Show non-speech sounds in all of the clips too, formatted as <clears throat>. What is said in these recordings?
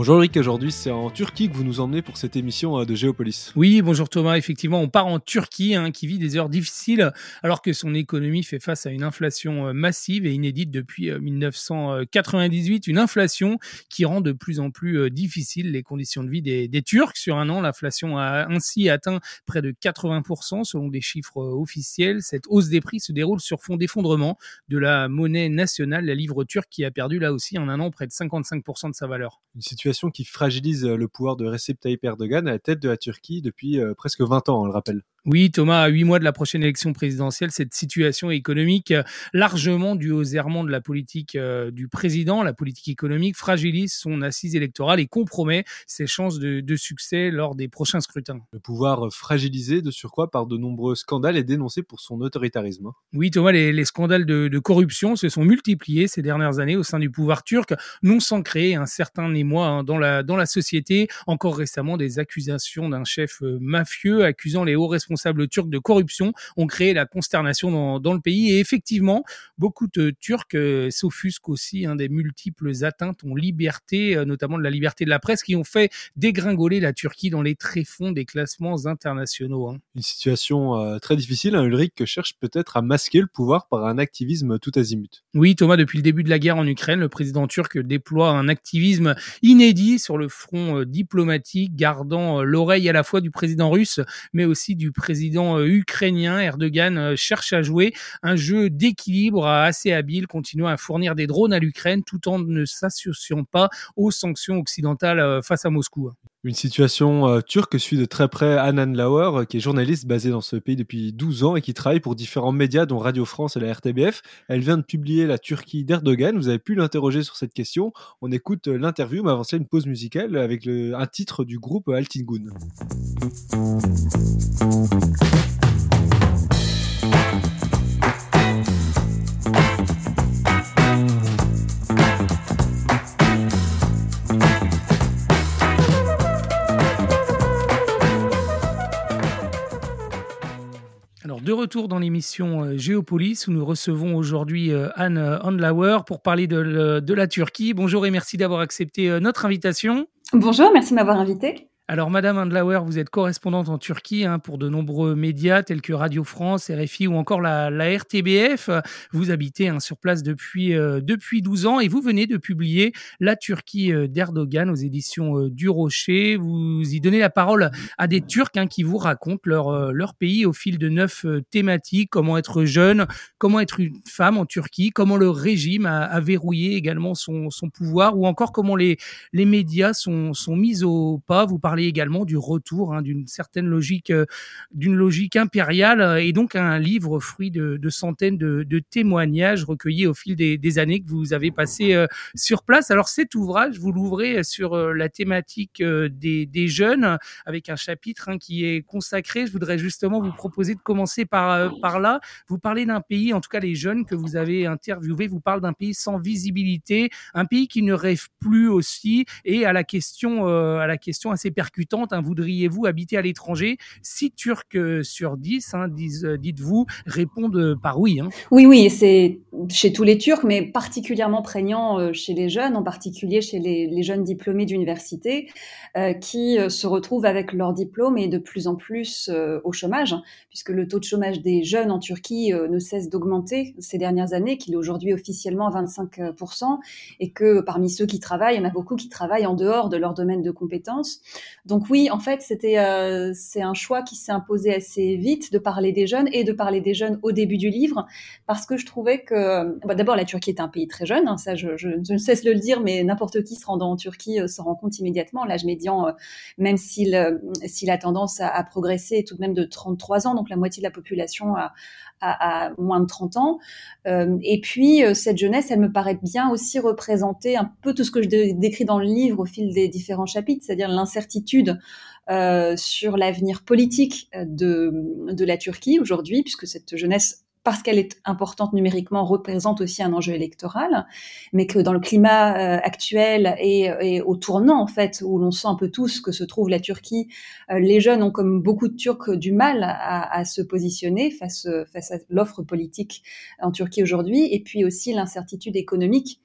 Bonjour Eric, aujourd'hui c'est en Turquie que vous nous emmenez pour cette émission euh, de Géopolis. Oui, bonjour Thomas, effectivement on part en Turquie hein, qui vit des heures difficiles alors que son économie fait face à une inflation euh, massive et inédite depuis 1998, euh, une inflation qui rend de plus en plus difficile les conditions de vie des, des Turcs. Sur un an, l'inflation a ainsi atteint près de 80% selon des chiffres officiels. Cette hausse des prix se déroule sur fond d'effondrement de la monnaie nationale, la livre turque qui a perdu là aussi en un an près de 55% de sa valeur. Une situation qui fragilise euh, le pouvoir de Recep Tayyip Erdogan à la tête de la Turquie depuis euh, presque 20 ans, on le rappelle. Oui, Thomas, à huit mois de la prochaine élection présidentielle, cette situation économique, euh, largement due aux errements de la politique euh, du président, la politique économique, fragilise son assise électorale et compromet ses chances de, succès lors des prochains scrutins. Le pouvoir euh, fragilisé de surcroît par de nombreux scandales est dénoncé pour son autoritarisme. Hein. Oui, Thomas, les, scandales de, corruption se sont multipliés ces dernières années au sein du pouvoir turc, non sans créer un certain émoi hein, dans, la, dans la société. Encore récemment, des accusations d'un chef mafieux accusant les hauts responsables responsables turcs de corruption ont créé la consternation dans, le pays. Et effectivement, beaucoup de Turcs euh, s'offusquent aussi hein, des multiples atteintes aux libertés, euh, notamment de la liberté de la presse, qui ont fait dégringoler la Turquie dans les tréfonds des classements internationaux. Hein. Une situation euh, très difficile, hein, Ulrich, cherche peut-être à masquer le pouvoir par un activisme tout azimut. Oui, Thomas, depuis le début de la guerre en Ukraine, le président turc déploie un activisme inédit sur le front diplomatique, gardant l'oreille à la fois du président russe, mais aussi du président euh, ukrainien Erdogan euh, cherche à jouer un jeu d'équilibre assez habile, continuant à fournir des drones à l'Ukraine tout en ne s'associant pas aux sanctions occidentales euh, face à Moscou. Une situation turque suit de très près Anan Lauer, qui est journaliste basé dans ce pays depuis 12 ans et qui travaille pour différents médias, dont Radio France et la RTBF. Elle vient de publier La Turquie d'Erdogan. Vous avez pu l'interroger sur cette question. On écoute l'interview, mais avant une pause musicale avec un titre du groupe Altingun. De retour dans l'émission euh, Géopolis, où nous recevons aujourd'hui euh, Anne Handlauer pour parler de, la Turquie. Bonjour et merci d'avoir accepté euh, notre invitation. Bonjour, merci de m'avoir invité. Alors, Madame Andlauer, vous êtes correspondante en Turquie hein, pour de nombreux médias tels que Radio France, RFI ou encore la, RTBF. Vous habitez hein, sur place depuis, euh, depuis 12 ans et vous venez de publier La Turquie euh, d'Erdogan aux éditions euh, du Rocher. Vous y donnez la parole à des Turcs hein, qui vous racontent leur, leur pays au fil de neuf thématiques. Comment être jeune, comment être une femme en Turquie, comment le régime a, verrouillé également son, son pouvoir ou encore comment les, les médias sont, sont mis au pas. Vous parlez également du retour hein, d'une certaine logique, euh, d'une logique impériale, euh, et donc un livre fruit de, centaines de, témoignages recueillis au fil des, années que vous avez passé euh, sur place. Alors cet ouvrage, vous l'ouvrez sur la thématique des, jeunes, avec un chapitre hein, qui est consacré. Je voudrais justement vous proposer de commencer par, là. Vous parlez d'un pays, en tout cas les jeunes que vous avez interviewés, vous parlent d'un pays sans visibilité, un pays qui ne rêve plus aussi, et à la question, à la question assez Hein, voudriez-vous habiter à l'étranger? 6 Turcs euh, sur 10, hein, euh, dites-vous, répondent euh, par oui. Hein. Oui, oui, c'est chez tous les Turcs, mais particulièrement prégnant chez les jeunes, en particulier chez les, jeunes diplômés d'université, qui se retrouvent avec leur diplôme et de plus en plus au chômage, puisque le taux de chômage des jeunes en Turquie ne cesse d'augmenter ces dernières années, qu'il est aujourd'hui officiellement à 25%, et que parmi ceux qui travaillent, il y en a beaucoup qui travaillent en dehors de leur domaine de compétences. Donc oui, en fait, c'était euh, c'est un choix qui s'est imposé assez vite de parler des jeunes et de parler des jeunes au début du livre parce que je trouvais que bah, d'abord la Turquie est un pays très jeune, hein, ça je, ne cesse de le dire, mais n'importe qui se rendant en Turquie euh, se rend compte immédiatement. L'âge médian, euh, même s'il s'il a tendance à, progresser, est tout de même de 33 ans, donc la moitié de la population a, à, moins de 30 ans. Euh, et puis, euh, cette jeunesse, elle me paraît bien aussi représenter un peu tout ce que je décris dans le livre au fil des différents chapitres, c'est-à-dire l'incertitude euh, sur l'avenir politique de, de la Turquie aujourd'hui, puisque cette jeunesse parce qu'elle est importante numériquement, représente aussi un enjeu électoral, mais que dans le climat euh, actuel et, au tournant, en fait, où l'on sent un peu tous que se trouve la Turquie, euh, les jeunes ont, comme beaucoup de Turcs, du mal à, se positionner face, face à l'offre politique en Turquie aujourd'hui, et puis aussi l'incertitude économique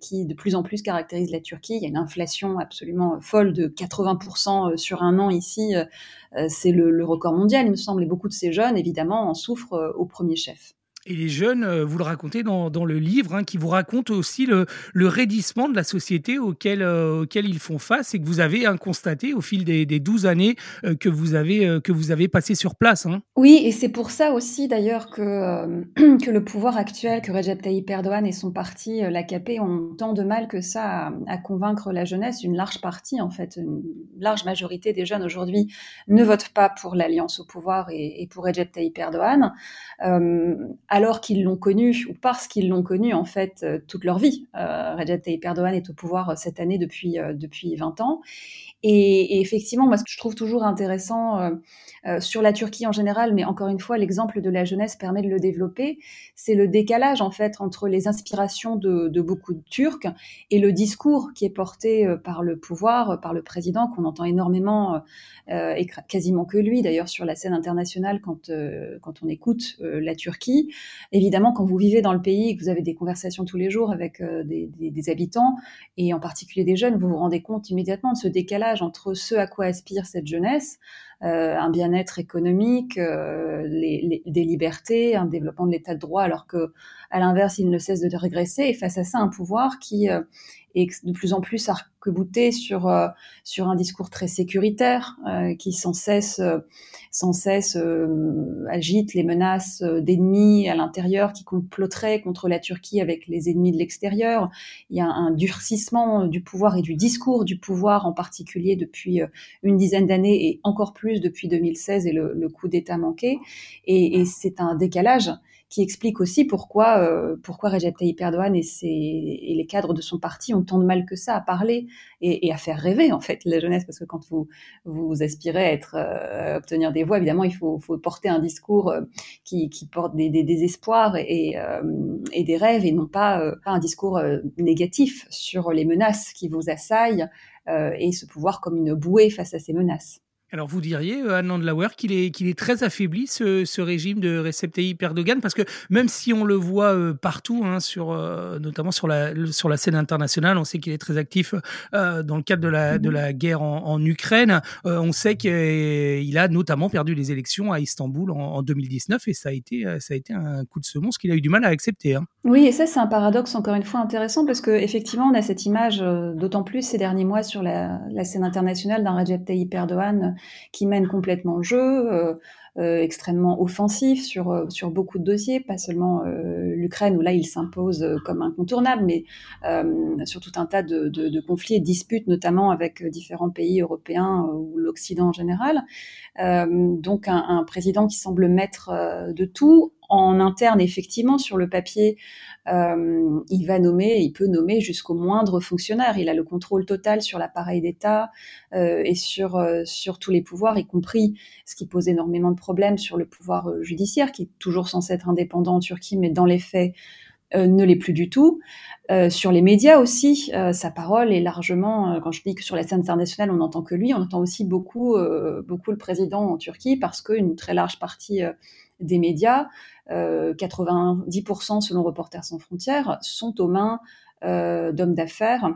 qui de plus en plus caractérise la Turquie. Il y a une inflation absolument folle de 80% sur un an ici. c'est le, le, record mondial, il me semble, et beaucoup de ces jeunes, évidemment, en souffrent au premier chef. Et les jeunes, euh, vous le racontez dans, le livre, hein, qui vous raconte aussi le, le, raidissement de la société auquel, euh, ils font face et que vous avez hein, constaté au fil des, des 12 années euh, que, vous avez, que vous avez passé sur place. Hein. Oui, et c'est pour ça aussi d'ailleurs que, <clears throat> que le pouvoir actuel, que Recep Tayyip Erdogan et son parti, l'AKP, ont tant de mal que ça à, à, convaincre la jeunesse. Une large partie, en fait, une large majorité des jeunes aujourd'hui ne votent pas pour l'alliance au pouvoir et, et pour Recep Tayyip Erdogan alors qu'ils l'ont connu ou parce qu'ils l'ont connu en fait euh, toute leur vie. Recep Tayyip Erdogan est au pouvoir euh, cette année depuis euh, depuis 20 ans et, effectivement, moi, ce que je trouve toujours intéressant sur la Turquie en général, mais encore une fois, l'exemple de la jeunesse permet de le développer, c'est le décalage en fait entre les inspirations de, beaucoup de Turcs et le discours qui est porté par le pouvoir, par le président, qu'on entend énormément, et quasiment que lui d'ailleurs sur la scène internationale quand, quand on écoute la Turquie. Évidemment, quand vous vivez dans le pays et que vous avez des conversations tous les jours avec des, des, habitants, et en particulier des jeunes, vous vous rendez compte immédiatement de ce décalage entre ce à quoi aspire cette jeunesse, euh, un bien-être économique, euh, des libertés, un développement de l'état de droit, alors que à l'inverse, il ne cesse de régresser. Et face à ça, un pouvoir qui euh, est de plus en plus arc-bouté sur sur un discours très sécuritaire, qui sans cesse sans cesse agite les menaces d'ennemis à l'intérieur qui comploteraient contre la Turquie avec les ennemis de l'extérieur. Il y a un durcissement du pouvoir et du discours du pouvoir en particulier depuis une dizaine d'années et encore plus depuis 2016 et le, coup d'État manqué. Et, et c'est un décalage qui explique aussi pourquoi, euh, pourquoi Recep Tayyip Erdogan et, ses, les cadres de son parti ont tant de mal que ça à parler et, à faire rêver en fait la jeunesse, parce que quand vous vous aspirez à euh, obtenir des voix, évidemment il faut, faut porter un discours euh, qui, porte des, des, des espoirs et, euh, et, des rêves et non pas, euh, un discours négatif sur les menaces qui vous assaillent et ce pouvoir comme une bouée face à ces menaces. Alors vous diriez, euh, Anne Landlauer, qu'il est, est très affaibli ce, ce, régime de Recep Tayyip Erdogan, parce que même si on le voit euh, partout, hein, sur, euh, notamment sur la, sur la scène internationale, on sait qu'il est très actif dans le cadre de la, de la guerre en, en Ukraine. on sait qu'il a notamment perdu les élections à Istanbul en, en, 2019, et ça a été, ça a été un coup de semonce qu'il a eu du mal à accepter. Hein. Oui, et ça c'est un paradoxe encore une fois intéressant, parce qu'effectivement on a cette image, d'autant plus ces derniers mois sur la, la scène internationale d'un Recep Tayyip Erdogan qui mène complètement le jeu, euh, euh, extrêmement offensif sur, euh, sur beaucoup de dossiers, pas seulement l'Ukraine où là il s'impose comme incontournable, mais sur tout un tas de, de, de, conflits et disputes, notamment avec différents pays européens ou l'Occident en général. Donc un, président qui semble maître de tout en interne, effectivement, sur le papier, euh, il va nommer, il peut nommer jusqu'au moindre fonctionnaire. Il a le contrôle total sur l'appareil d'État euh, et sur, euh, sur tous les pouvoirs, y compris ce qui pose énormément de problèmes sur le pouvoir euh, judiciaire, qui est toujours censé être indépendant en Turquie, mais dans les faits, euh, ne l'est plus du tout. Euh, sur les médias aussi, euh, sa parole est largement, quand je dis que sur la scène internationale, on n'entend que lui, on entend aussi beaucoup, beaucoup le président en Turquie parce qu'une très large partie des médias, 90% selon Reporters sans frontières, sont aux mains d'hommes d'affaires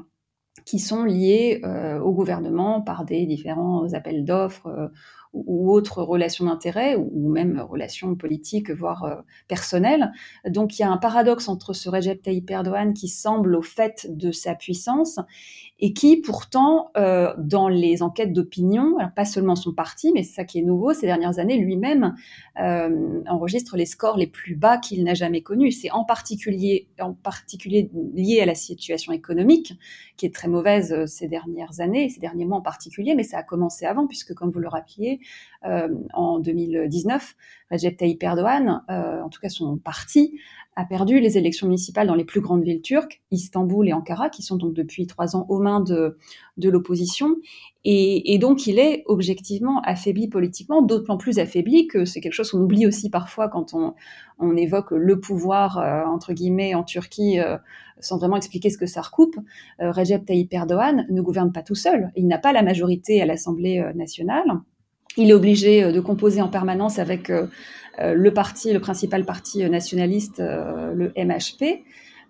qui sont liés au gouvernement par des différents appels d'offres ou autres relations d'intérêt, ou même relations politiques, voire euh, personnelles. Donc il y a un paradoxe entre ce Recep Tayyip Erdogan qui semble au fait de sa puissance et qui pourtant, euh, dans les enquêtes d'opinion, pas seulement son parti, mais c'est ça qui est nouveau ces dernières années, lui-même euh, enregistre les scores les plus bas qu'il n'a jamais connus. C'est en particulier, en particulier lié à la situation économique, qui est très mauvaise ces dernières années, ces derniers mois en particulier, mais ça a commencé avant, puisque comme vous le rappeliez, euh, en 2019, Recep Tayyip Erdogan, euh, en tout cas son parti, a perdu les élections municipales dans les plus grandes villes turques, Istanbul et Ankara, qui sont donc depuis trois ans aux mains de, l'opposition. Et, donc, il est objectivement affaibli politiquement, d'autant plus affaibli que c'est quelque chose qu'on oublie aussi parfois quand on, évoque le pouvoir, euh, entre guillemets, en Turquie, sans vraiment expliquer ce que ça recoupe. Euh, Recep Tayyip Erdogan ne gouverne pas tout seul. Il n'a pas la majorité à l'Assemblée nationale. Il est obligé de composer en permanence avec euh, le parti, le principal parti nationaliste, euh, le MHP,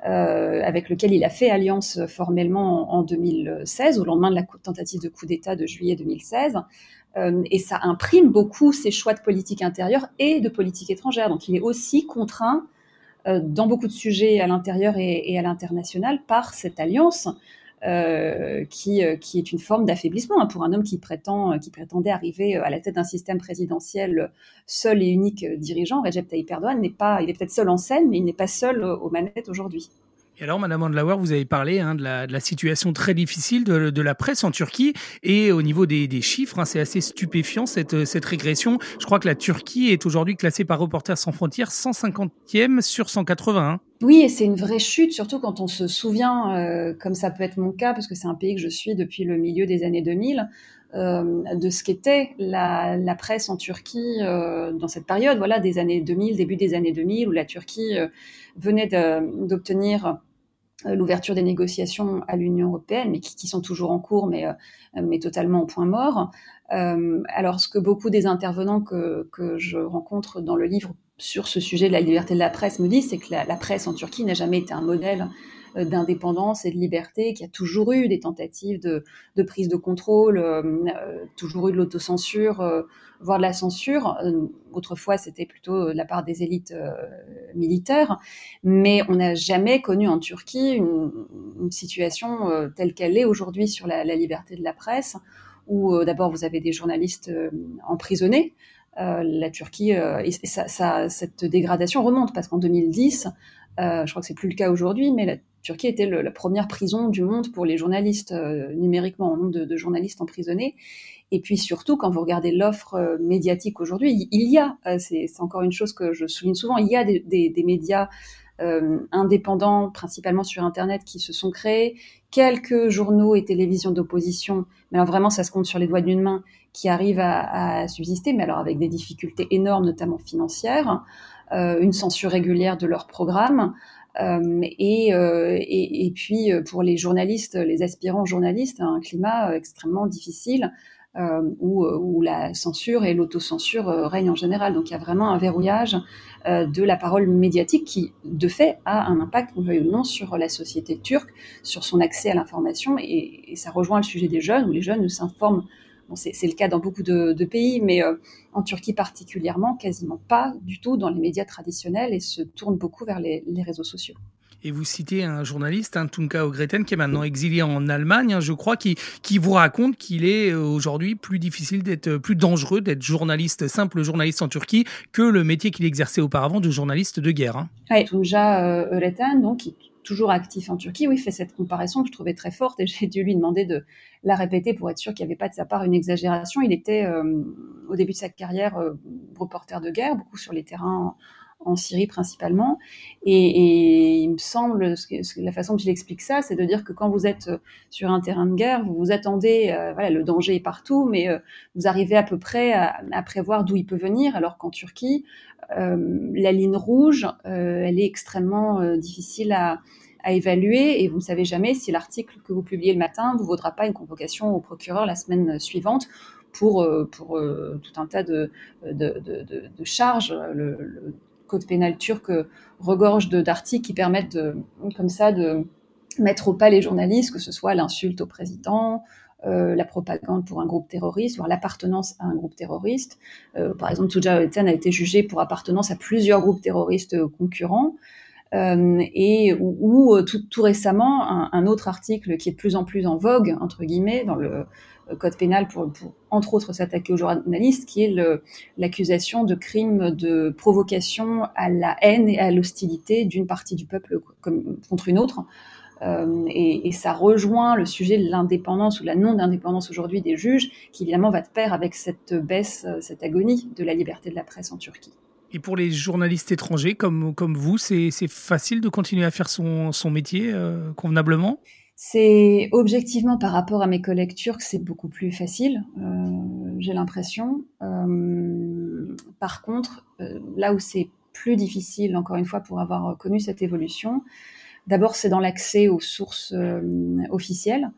euh, avec lequel il a fait alliance formellement en, 2016, au lendemain de la tentative de coup d'État de juillet 2016. et ça imprime beaucoup ses choix de politique intérieure et de politique étrangère. Donc il est aussi contraint dans beaucoup de sujets à l'intérieur et, à l'international par cette alliance euh, qui, euh, qui est une forme d'affaiblissement hein, pour un homme qui, prétend, euh, qui prétendait arriver à la tête d'un système présidentiel seul et unique dirigeant. Recep Tayyip Erdogan n'est pas, il est peut-être seul en scène, mais il n'est pas seul aux manettes aujourd'hui. Et alors, Madame Andlauer, vous avez parlé hein, de, la, de, la, situation très difficile de, de, la presse en Turquie et au niveau des, des chiffres, hein, c'est assez stupéfiant cette, cette régression. Je crois que la Turquie est aujourd'hui classée par Reporters sans frontières 150e sur 180. Hein. Oui, et c'est une vraie chute, surtout quand on se souvient, euh, comme ça peut être mon cas, parce que c'est un pays que je suis depuis le milieu des années 2000, euh, de ce qu'était la, la, presse en Turquie euh, dans cette période, voilà, des années 2000, début des années 2000, où la Turquie euh, venait d'obtenir euh, l'ouverture des négociations à l'Union européenne, mais qui, sont toujours en cours, mais, euh, totalement au point mort. Euh, alors, ce que beaucoup des intervenants que, je rencontre dans le livre sur ce sujet de la liberté de la presse me disent, c'est que la, presse en Turquie n'a jamais été un modèle euh, d'indépendance et de liberté, qui a toujours eu des tentatives de, prise de contrôle, euh, euh, toujours eu de l'autocensure, voire de la censure. autrefois, c'était plutôt de la part des élites militaires, mais on n'a jamais connu en Turquie une, situation telle qu'elle est aujourd'hui sur la, liberté de la presse, où d'abord vous avez des journalistes emprisonnés. Euh, la Turquie, euh, cette dégradation remonte parce qu'en 2010, euh, je crois que c'est plus le cas aujourd'hui, mais la Turquie était la première prison du monde pour les journalistes euh, numériquement, en nombre de, journalistes emprisonnés. Et puis surtout, quand vous regardez l'offre euh, médiatique aujourd'hui, il y a, euh, c'est encore une chose que je souligne souvent, il y a des, médias euh, indépendants, principalement sur Internet, qui se sont créés, quelques journaux et télévisions d'opposition, mais alors vraiment ça se compte sur les doigts d'une main, qui arrivent à, subsister, mais alors avec des difficultés énormes, notamment financières, euh, une censure régulière de leurs programmes, euh, et, euh, et, et, puis pour les journalistes, les aspirants journalistes, un climat extrêmement difficile euh, où, où, la censure et l'autocensure règnent en général. Donc il y a vraiment un verrouillage euh, de la parole médiatique qui, de fait, a un impact, on veuille ou non, sur la société turque, sur son accès à l'information. Et, et, ça rejoint le sujet des jeunes, où les jeunes ne s'informent Bon, c'est le cas dans beaucoup de, de pays, mais euh, en Turquie particulièrement, quasiment pas du tout dans les médias traditionnels et se tournent beaucoup vers les, les réseaux sociaux. Et vous citez un journaliste, un Tunka Ogreten, qui est maintenant exilé en Allemagne, hein, je crois, qui, qui vous raconte qu'il est euh, aujourd'hui plus difficile d'être, euh, plus dangereux d'être journaliste, simple journaliste en Turquie, que le métier qu'il exerçait auparavant de journaliste de guerre. Hein. Oui, Tunca Ogreten, donc, qui toujours actif en Turquie, oui, fait cette comparaison que je trouvais très forte et <laughs> j'ai dû lui demander de la répéter pour être sûr qu'il n'y avait pas de sa part une exagération. Il était euh, au début de sa carrière euh, reporter de guerre, beaucoup sur les terrains en, Syrie principalement. Et, il me semble, que, la façon dont il explique ça, c'est de dire que quand vous êtes sur un terrain de guerre, vous vous attendez, euh, voilà, le danger est partout, mais euh, vous arrivez à peu près à, prévoir d'où il peut venir, alors qu'en Turquie, euh, la ligne rouge, euh, elle est extrêmement euh, difficile à, évaluer et vous ne savez jamais si l'article que vous publiez le matin vous vaudra pas une convocation au procureur la semaine suivante pour, pour tout un tas de, de, de, charges. Code pénal turc regorge d'articles qui permettent de, comme ça de mettre au pas les journalistes, que ce soit l'insulte au président, euh, la propagande pour un groupe terroriste, voire l'appartenance à un groupe terroriste. Euh, par exemple, Tuja Eten a été jugé pour appartenance à plusieurs groupes terroristes concurrents. Euh, et ou, ou tout, récemment un, autre article qui est de plus en plus en vogue entre guillemets dans le code pénal pour, entre autres s'attaquer aux journalistes, qui est l'accusation de crimes de provocation à la haine et à l'hostilité d'une partie du peuple contre une autre. Euh, et, ça rejoint le sujet de l'indépendance ou la non-indépendance aujourd'hui des juges, qui évidemment va de pair avec cette baisse, cette agonie de la liberté de la presse en Turquie. Et pour les journalistes étrangers comme, vous, c'est facile de continuer à faire son, son métier convenablement? C'est objectivement par rapport à mes collègues turcs, c'est beaucoup plus facile, euh, j'ai l'impression. Euh, par contre, euh, là où c'est plus difficile, encore une fois, pour avoir connu cette évolution, d'abord c'est dans l'accès aux sources officielles,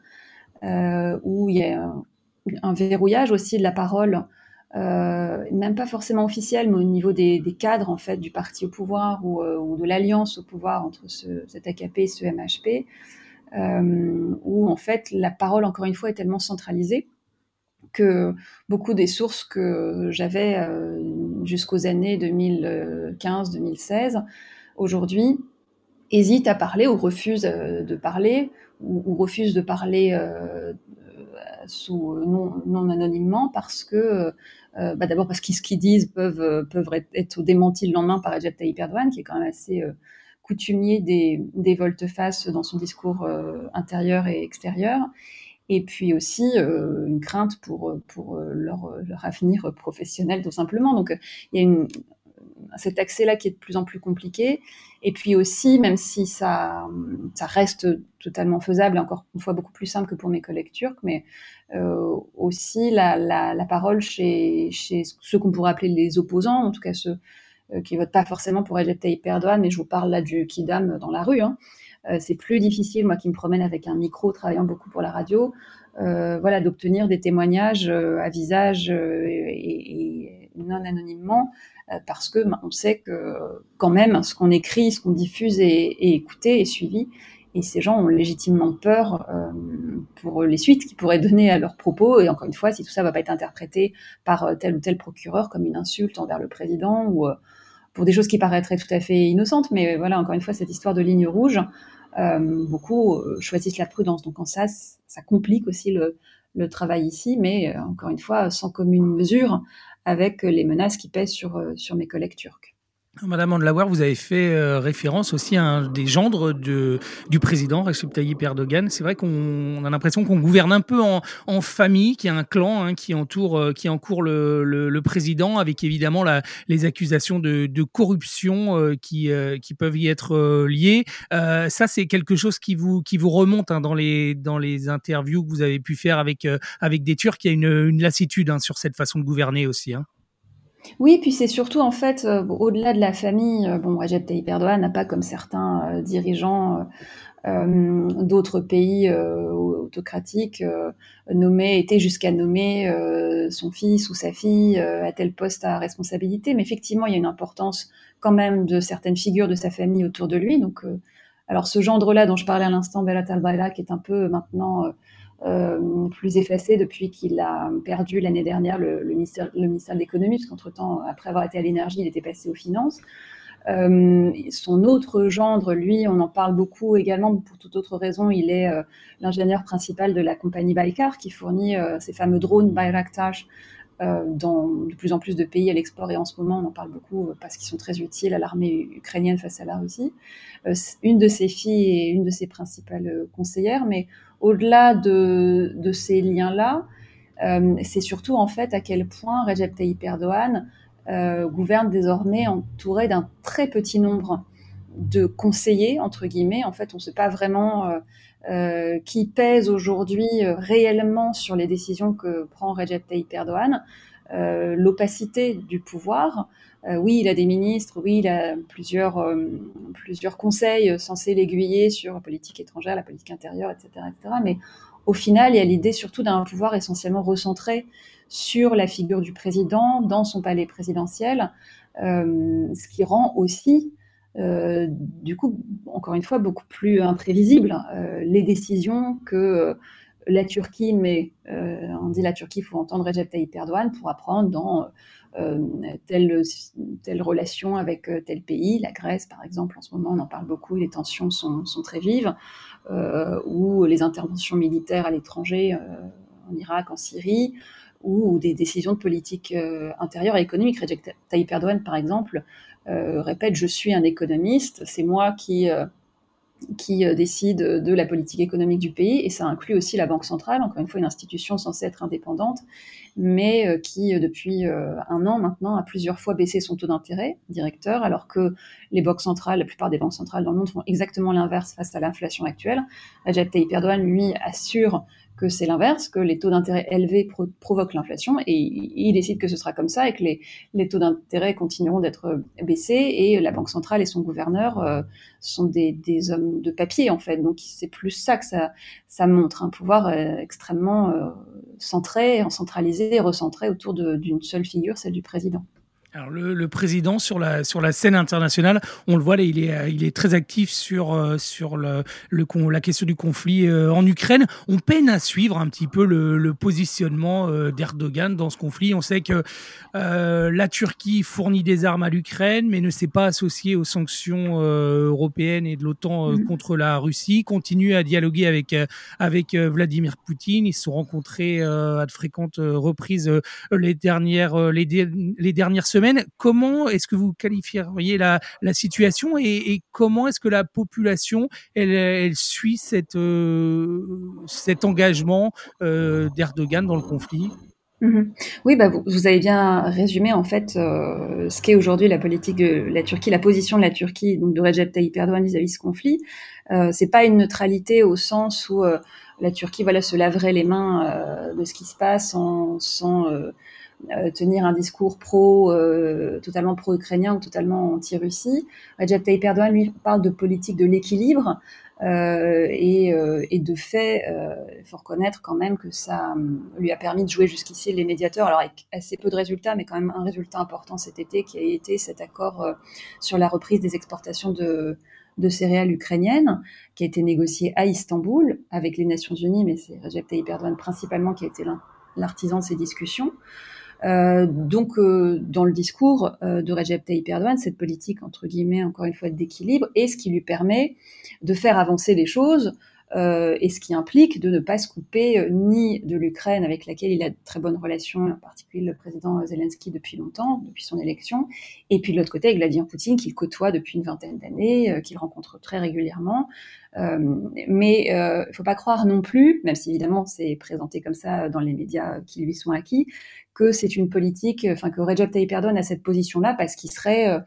où il y a un, verrouillage aussi de la parole, même pas forcément officiel, mais au niveau des, cadres en fait du parti au pouvoir ou, de l'alliance au pouvoir entre ce, cet AKP et ce MHP où en fait la parole, encore une fois, est tellement centralisée que beaucoup des sources que j'avais euh, jusqu'aux années 2015-2016, aujourd'hui, hésitent à parler ou refusent euh, de parler ou, refusent de parler non, anonymement parce que bah d'abord parce qu'ils ce qu'ils disent peuvent peuvent être démentis le lendemain par Recep Tayyip Erdogan qui est quand même assez coutumier des, volte-face dans son discours euh, intérieur et extérieur, et puis aussi euh, une crainte pour, pour leur, avenir professionnel tout simplement. Donc il y a une, cet accès-là qui est de plus en plus compliqué. Et puis aussi, même si ça, reste totalement faisable, encore une fois beaucoup plus simple que pour mes collègues turcs, mais euh, aussi la, parole chez, ceux qu'on pourrait appeler les opposants, en tout cas ceux euh, qui votent pas forcément pour Recep Tayyip mais je vous parle là du Kidam dans la rue. Hein. Euh, c'est plus difficile, moi qui me promène avec un micro, travaillant beaucoup pour la radio, euh, voilà, d'obtenir des témoignages à visage et, non anonymement, parce que ben, on sait que quand même ce qu'on écrit, ce qu'on diffuse est, écouté et suivi. Et ces gens ont légitimement peur pour les suites qu'ils pourraient donner à leurs propos. Et encore une fois, si tout ça va pas être interprété par tel ou tel procureur comme une insulte envers le président ou pour des choses qui paraîtraient tout à fait innocentes, mais voilà, encore une fois, cette histoire de ligne rouge, euh, beaucoup euh, choisissent la prudence. Donc en ça, ça complique aussi le, travail ici, mais euh, encore une fois, sans commune mesure avec les menaces qui pèsent sur mes collègues turcs. Madame Andlauer, vous avez fait euh, référence aussi à un des gendres de, du président Recep Tayyip Erdogan. C'est vrai qu'on a l'impression qu'on gouverne un peu en, en famille, qu'il y a un clan hein, qui entoure, euh, qui encourt le, le, le, président, avec évidemment la, les accusations de, de corruption euh, qui, qui peuvent y être liées. ça, c'est quelque chose qui vous, qui vous remonte hein, dans, les, dans les interviews que vous avez pu faire avec, avec des Turcs. Il y a une, une lassitude hein, sur cette façon de gouverner aussi. Hein. Oui, puis c'est surtout en fait, euh, au-delà de la famille, euh, bon, Recep Tayyip n'a pas comme certains euh, dirigeants d'autres pays autocratiques nommé, été jusqu'à nommer son fils ou sa fille à tel poste à responsabilité. Mais effectivement, il y a une importance quand même de certaines figures de sa famille autour de lui. Donc, alors ce gendre-là dont je parlais à l'instant, Belat al qui est un peu maintenant euh, plus effacé depuis qu'il a perdu l'année dernière le, ministère, le ministère de l'économie, parce qu'entre-temps, après avoir été à l'énergie, il était passé aux finances. Euh, son autre gendre, lui, on en parle beaucoup également pour toute autre raison. Il est euh, l'ingénieur principal de la compagnie Baykar qui fournit ces fameux drones Bayraktar dans de plus en plus de pays à l'export. Et en ce moment, on en parle beaucoup parce qu'ils sont très utiles à l'armée ukrainienne face à la Russie. une de ses filles est une de ses principales conseillères, mais au-delà de, ces liens-là, euh, c'est surtout en fait à quel point Recep Tayyip Erdogan euh, gouverne désormais entouré d'un très petit nombre de conseillers, entre guillemets. En fait, on ne sait pas vraiment euh, qui pèse aujourd'hui réellement sur les décisions que prend Recep Tayyip Erdogan. L'opacité du pouvoir, oui, il a des ministres, oui, il a plusieurs, plusieurs conseils censés l'aiguiller sur la politique étrangère, la politique intérieure, etc., etc. Mais au final, il y a l'idée surtout d'un pouvoir essentiellement recentré sur la figure du président dans son palais présidentiel, ce qui rend aussi du coup, encore une fois, beaucoup plus imprévisible les décisions que la Turquie, mais on dit la Turquie, il faut entendre Recep Tayyip Erdogan pour apprendre dans euh, telle, telle relation avec euh, tel pays, la Grèce par exemple, en ce moment on en parle beaucoup, les tensions sont, sont très vives, euh, ou les interventions militaires à l'étranger, en Irak, en Syrie, ou des décisions de politique intérieure et économique. Recep Tayyip Erdogan, par exemple, répète Je suis un économiste, c'est moi qui qui décide de la politique économique du pays, et ça inclut aussi la Banque centrale, encore une fois une institution censée être indépendante, mais qui depuis un an maintenant a plusieurs fois baissé son taux d'intérêt directeur, alors que les banques centrales, la plupart des banques centrales dans le monde font exactement l'inverse face à l'inflation actuelle. Recep Tayyip lui, assure que c'est l'inverse, que les taux d'intérêt élevés provoquent l'inflation, et il décide que ce sera comme ça et que les, taux d'intérêt continueront d'être euh, baissés, et la Banque centrale et son gouverneur euh, sont des, des, hommes de papier, en fait. Donc c'est plus ça que ça, ça montre, un pouvoir euh, extrêmement centré, centralisé, recentré autour d'une seule figure, celle du président. Alors le, le, président sur la sur la scène internationale, on le voit là, il est euh, il est très actif sur euh, sur le, le la question du conflit euh, en Ukraine. On peine à suivre un petit peu le, le positionnement d'Erdogan dans ce conflit. On sait que la Turquie fournit des armes à l'Ukraine, mais ne s'est pas associée aux sanctions européennes et de l'OTAN mm-hmm. contre la Russie. Continue à dialoguer avec avec Vladimir Poutine. Ils se sont rencontrés à de fréquentes reprises les dernières les, les dernières semaines Comment est-ce que vous qualifieriez la, situation et, comment est-ce que la population elle, suit euh, cet engagement euh, d'Erdogan dans le conflit? Mhm. Oui, bah vous, avez bien résumé en fait euh, ce qu'est aujourd'hui la politique de la Turquie, la position de la Turquie, donc de Recep Tayyip Erdogan vis-à-vis de ce conflit. c'est pas une neutralité au sens où la Turquie voilà se laverait les mains de ce qui se passe sans euh, tenir un discours pro, euh, totalement pro-ukrainien ou totalement anti-Russie. Recep Tayyip Erdogan, lui, parle de politique de l'équilibre. Euh, et, euh, et, de fait, il faut reconnaître quand même que ça lui a permis de jouer jusqu'ici les médiateurs, alors avec assez peu de résultats, mais quand même un résultat important cet été qui a été cet accord sur la reprise des exportations de, de céréales ukrainiennes, qui a été négocié à Istanbul avec les Nations Unies, mais c'est Recep Tayyip Erdogan principalement qui a été l'artisan de ces discussions. Euh, donc, euh, dans le discours euh, de Recep Tayyip Erdogan, cette politique, entre guillemets, encore une fois, d'équilibre, est ce qui lui permet de faire avancer les choses et ce qui implique de ne pas se couper ni de l'Ukraine avec laquelle il a de très bonnes relations, en particulier le président Zelensky depuis longtemps, depuis son élection, et puis de l'autre côté avec Vladimir Poutine qu'il côtoie depuis une vingtaine d'années, qu'il rencontre très régulièrement. mais il euh, faut pas croire non plus, même si évidemment c'est présenté comme ça dans les médias qui lui sont acquis, que c'est une politique, enfin que Recep Tayyip Erdogan a cette position-là parce qu'il serait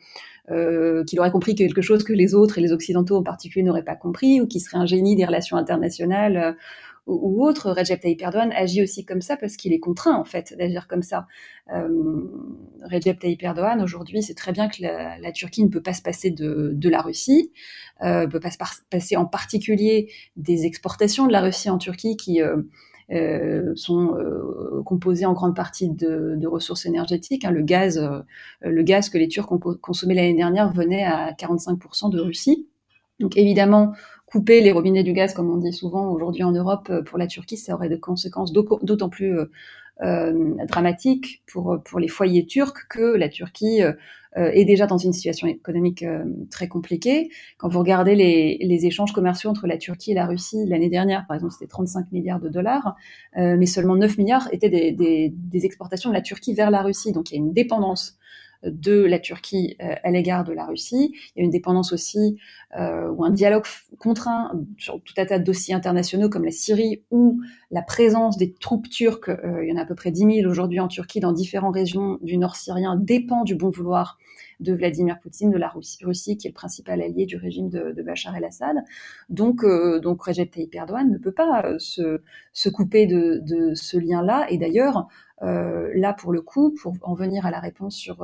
euh, qu'il aurait compris quelque chose que les autres et les occidentaux en particulier n'auraient pas compris, ou qui serait un génie des relations internationales euh, ou, autre. Recep Tayyip Erdogan agit aussi comme ça parce qu'il est contraint en fait d'agir comme ça. Euh, Recep Tayyip Erdogan aujourd'hui, c'est très bien que la, Turquie ne peut pas se passer de, la Russie, euh, peut pas se passer en particulier des exportations de la Russie en Turquie qui euh, euh, sont euh, composés en grande partie de, de ressources énergétiques. Hein. Le gaz, euh, le gaz que les Turcs ont consommé l'année dernière venait à 45% de Russie. Donc évidemment, couper les robinets du gaz, comme on dit souvent aujourd'hui en Europe, pour la Turquie, ça aurait des conséquences d'autant plus euh, dramatiques pour, les foyers turcs que la Turquie euh, est déjà dans une situation économique euh, très compliquée. Quand vous regardez les, échanges commerciaux entre la Turquie et la Russie l'année dernière, par exemple, c'était 35 milliards de dollars, euh, mais seulement 9 milliards étaient des, exportations de la Turquie vers la Russie. Donc il y a une dépendance de la Turquie à l'égard de la Russie. Il y a une dépendance aussi euh, ou un dialogue contraint sur tout un tas de dossiers internationaux comme la Syrie ou la présence des troupes turques, euh, il y en a à peu près 10 000 aujourd'hui en Turquie dans différentes régions du nord syrien, dépend du bon vouloir de Vladimir Poutine, de la Russie, qui est le principal allié du régime de, Bachar el-Assad. Donc, euh, donc Recep Tayyip Erdogan ne peut pas euh, se, se couper de, de ce lien-là. Et d'ailleurs, euh, là, pour le coup, pour en venir à la réponse sur,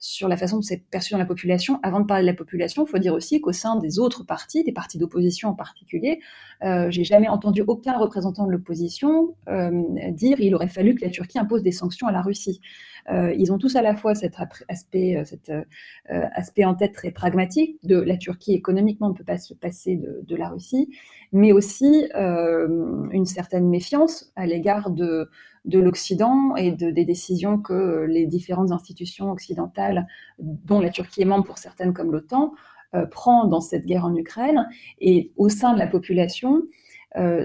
sur la façon dont c'est perçu dans la population, avant de parler de la population, il faut dire aussi qu'au sein des autres partis, des partis d'opposition en particulier, j'ai jamais entendu aucun représentant de l'opposition euh, dire il aurait fallu que la Turquie impose des sanctions à la Russie. Euh, ils ont tous à la fois cet aspect, cet aspect en tête très pragmatique de la Turquie économiquement ne peut pas se passer de, la Russie, mais aussi une certaine méfiance à l'égard de de l'Occident et de, des décisions que les différentes institutions occidentales, dont la Turquie est membre pour certaines comme l'OTAN, euh, prend dans cette guerre en Ukraine. Et au sein de la population,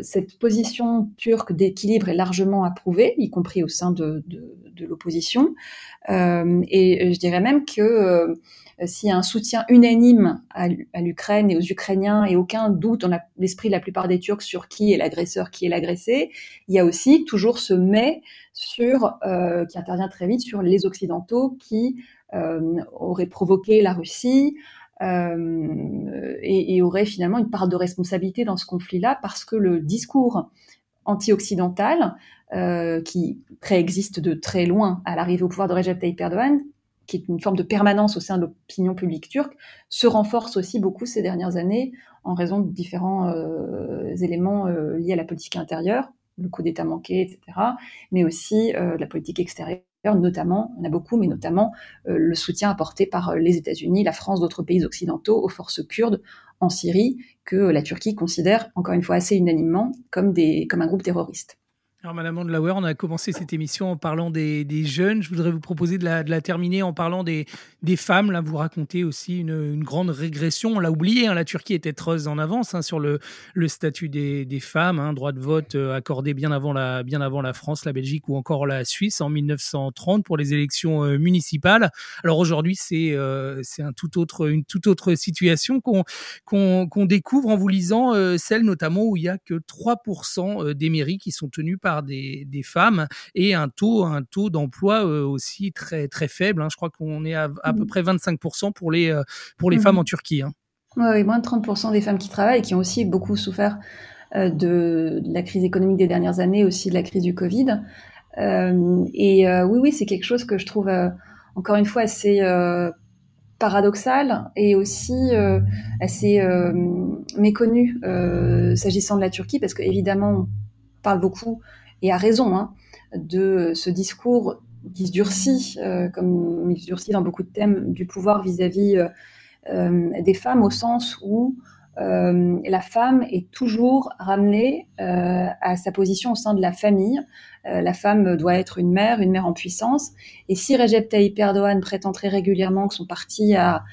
cette position turque d'équilibre est largement approuvée, y compris au sein de, l'opposition. et je dirais même que euh, s'il y a un soutien unanime à, l'Ukraine et aux Ukrainiens et aucun doute dans l'esprit de la plupart des Turcs sur qui est l'agresseur, qui est l'agressé, il y a aussi toujours ce mais sur euh, qui intervient très vite sur les Occidentaux qui euh, auraient provoqué la Russie. Et, et auraient finalement une part de responsabilité dans ce conflit-là parce que le discours anti-occidental, qui préexiste de très loin à l'arrivée au pouvoir de Recep Tayyip Erdogan, qui est une forme de permanence au sein de l'opinion publique turque, se renforce aussi beaucoup ces dernières années en raison de différents euh, éléments euh, liés à la politique intérieure, le coup d'État manqué, etc., mais aussi euh, la politique extérieure, notamment, on a beaucoup, mais notamment le soutien apporté par les États-Unis, la France, d'autres pays occidentaux aux forces kurdes en Syrie, que la Turquie considère, encore une fois assez unanimement, comme, des, comme un groupe terroriste. Alors, Madame Andlauer, on a commencé cette émission en parlant des, jeunes. Je voudrais vous proposer de la, terminer en parlant des, femmes. Là, vous racontez aussi une, grande régression. On l'a oublié, hein, la Turquie était très en avance hein, sur le, statut des, femmes, hein, droit de vote euh, accordé bien avant, la, bien avant la France, la Belgique ou encore la Suisse en 1930 pour les élections euh, municipales. Alors aujourd'hui, c'est euh, un tout autre, une toute autre situation qu'on découvre en vous lisant celle notamment où il n'y a que 3% des mairies qui sont tenues par des, femmes et un taux, un taux d'emploi euh, aussi très, très faible. Hein. Je crois qu'on est à, à, peu mmh. près 25% pour les, euh, pour les mmh. femmes en Turquie. Hein. Oui, moins de 30% des femmes qui travaillent et qui ont aussi beaucoup souffert euh, de, la crise économique des dernières années, aussi de la crise du Covid. et oui, oui, c'est quelque chose que je trouve encore une fois assez paradoxal et aussi assez méconnu s'agissant de la Turquie, parce qu'évidemment, parle beaucoup et a raison, hein, de ce discours qui se durcit, euh, comme il se durcit dans beaucoup de thèmes du pouvoir vis-à-vis euh, euh, des femmes, au sens où la femme est toujours ramenée à sa position au sein de la famille. la femme doit être une mère, une mère en puissance. Et si Recep Tayyip Erdogan prétend très régulièrement que son parti a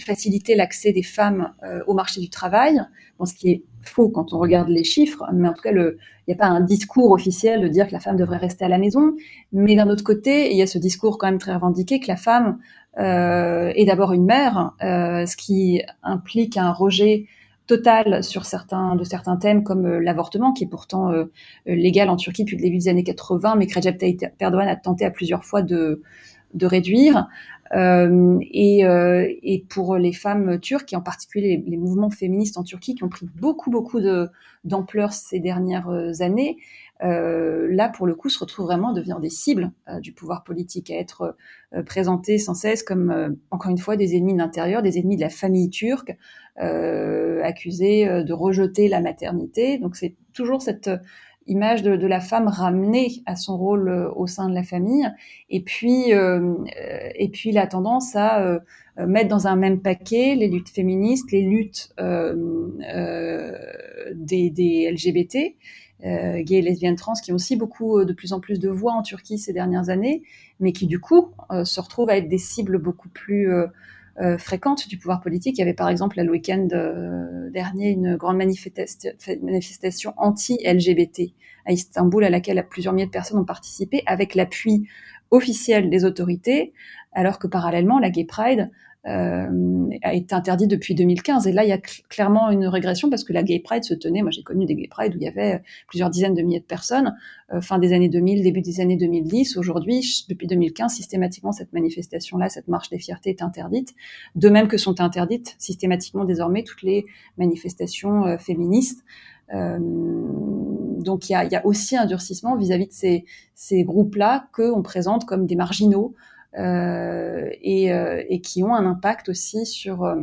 facilité l'accès des femmes au marché du travail, ce qui est faux quand on regarde les chiffres, mais en tout cas, il n'y a pas un discours officiel de dire que la femme devrait rester à la maison. Mais d'un autre côté, il y a ce discours quand même très revendiqué que la femme euh, est d'abord une mère, euh, ce qui implique un rejet total sur certains de certains thèmes comme euh, l'avortement qui est pourtant euh, légal en Turquie depuis le début des années 80 mais que Recep Tayyip Erdogan a tenté à plusieurs fois de de réduire euh, et, euh, et, pour les femmes turques, et en particulier les, mouvements féministes en Turquie, qui ont pris beaucoup, beaucoup d'ampleur ces dernières euh, années, euh, là, pour le coup, se retrouvent vraiment à devenir des cibles euh, du pouvoir politique, à être présentés sans cesse comme, encore une fois, des ennemis de l'intérieur, des ennemis de la famille turque, accusés de rejeter la maternité. Donc c'est toujours cette image de, de, la femme ramenée à son rôle euh, au sein de la famille, et puis euh, et puis la tendance à euh, mettre dans un même paquet les luttes féministes, les luttes des, des, LGBT, gays, lesbiennes, trans, qui ont aussi beaucoup de plus en plus de voix en Turquie ces dernières années, mais qui du coup se retrouvent à être des cibles beaucoup plus euh, fréquente du pouvoir politique. Il y avait par exemple le week-end euh, dernier une grande manifestation anti-LGBT à Istanbul à laquelle plusieurs milliers de personnes ont participé avec l'appui officiel des autorités, alors que parallèlement la Gay Pride a été interdit depuis 2015. Et là, il y a clairement une régression parce que la Gay Pride se tenait. Moi, j'ai connu des Gay Pride où il y avait plusieurs dizaines de milliers de personnes, euh, fin des années 2000, début des années 2010. Aujourd'hui, depuis 2015, systématiquement, cette manifestation-là, cette marche des fiertés est interdite. De même que sont interdites systématiquement désormais toutes les manifestations euh, féministes. Euh, donc il y a, y a, aussi un durcissement vis-à-vis de ces, ces groupes-là qu'on présente comme des marginaux, euh, et, euh, et, qui ont un impact aussi sur euh,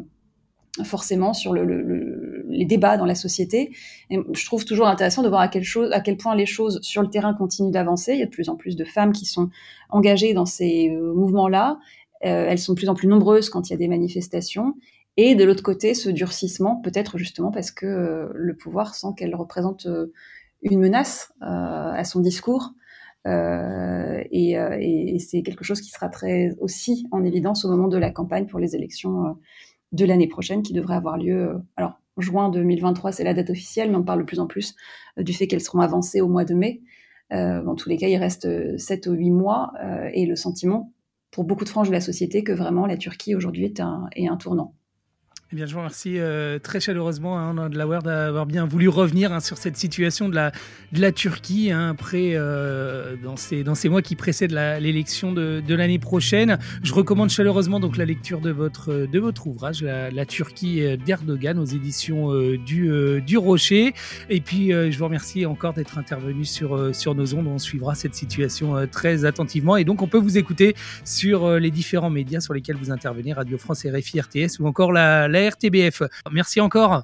forcément sur le, le, les débats dans la société. Je trouve toujours intéressant de voir à quel, point les choses sur le terrain continuent d'avancer. Il y a de plus en plus de femmes qui sont engagées dans ces mouvements-là. Euh, elles sont de plus en plus nombreuses quand il y a des manifestations. Et de l'autre côté, ce durcissement, peut-être justement parce que le pouvoir sent qu'elle représente une menace à son discours euh, et, euh, et, c'est quelque chose qui sera très aussi en évidence au moment de la campagne pour les élections euh, de l'année prochaine qui devrait avoir lieu. alors, juin 2023, c'est la date officielle, mais on parle de plus en plus du fait qu'elles seront avancées au mois de mai. dans tous les cas, il reste 7 ou 8 mois et le sentiment pour beaucoup de franges de la société que vraiment la Turquie aujourd'hui est un tournant. Eh bien, je vous remercie euh, très chaleureusement, hein, de l'avoir d'avoir bien voulu revenir hein, sur cette situation de la, la Turquie hein, après euh, dans, ces, mois qui précèdent l'élection de, l'année prochaine. Je recommande chaleureusement donc la lecture de votre, ouvrage, La, Turquie d'Erdogan aux éditions euh, du, Rocher. Et puis, je vous remercie encore d'être intervenu sur, nos ondes. On suivra cette situation très attentivement. Et donc, on peut vous écouter sur les différents médias sur lesquels vous intervenez, Radio France, RFI, RTS ou encore RTBF. Merci encore.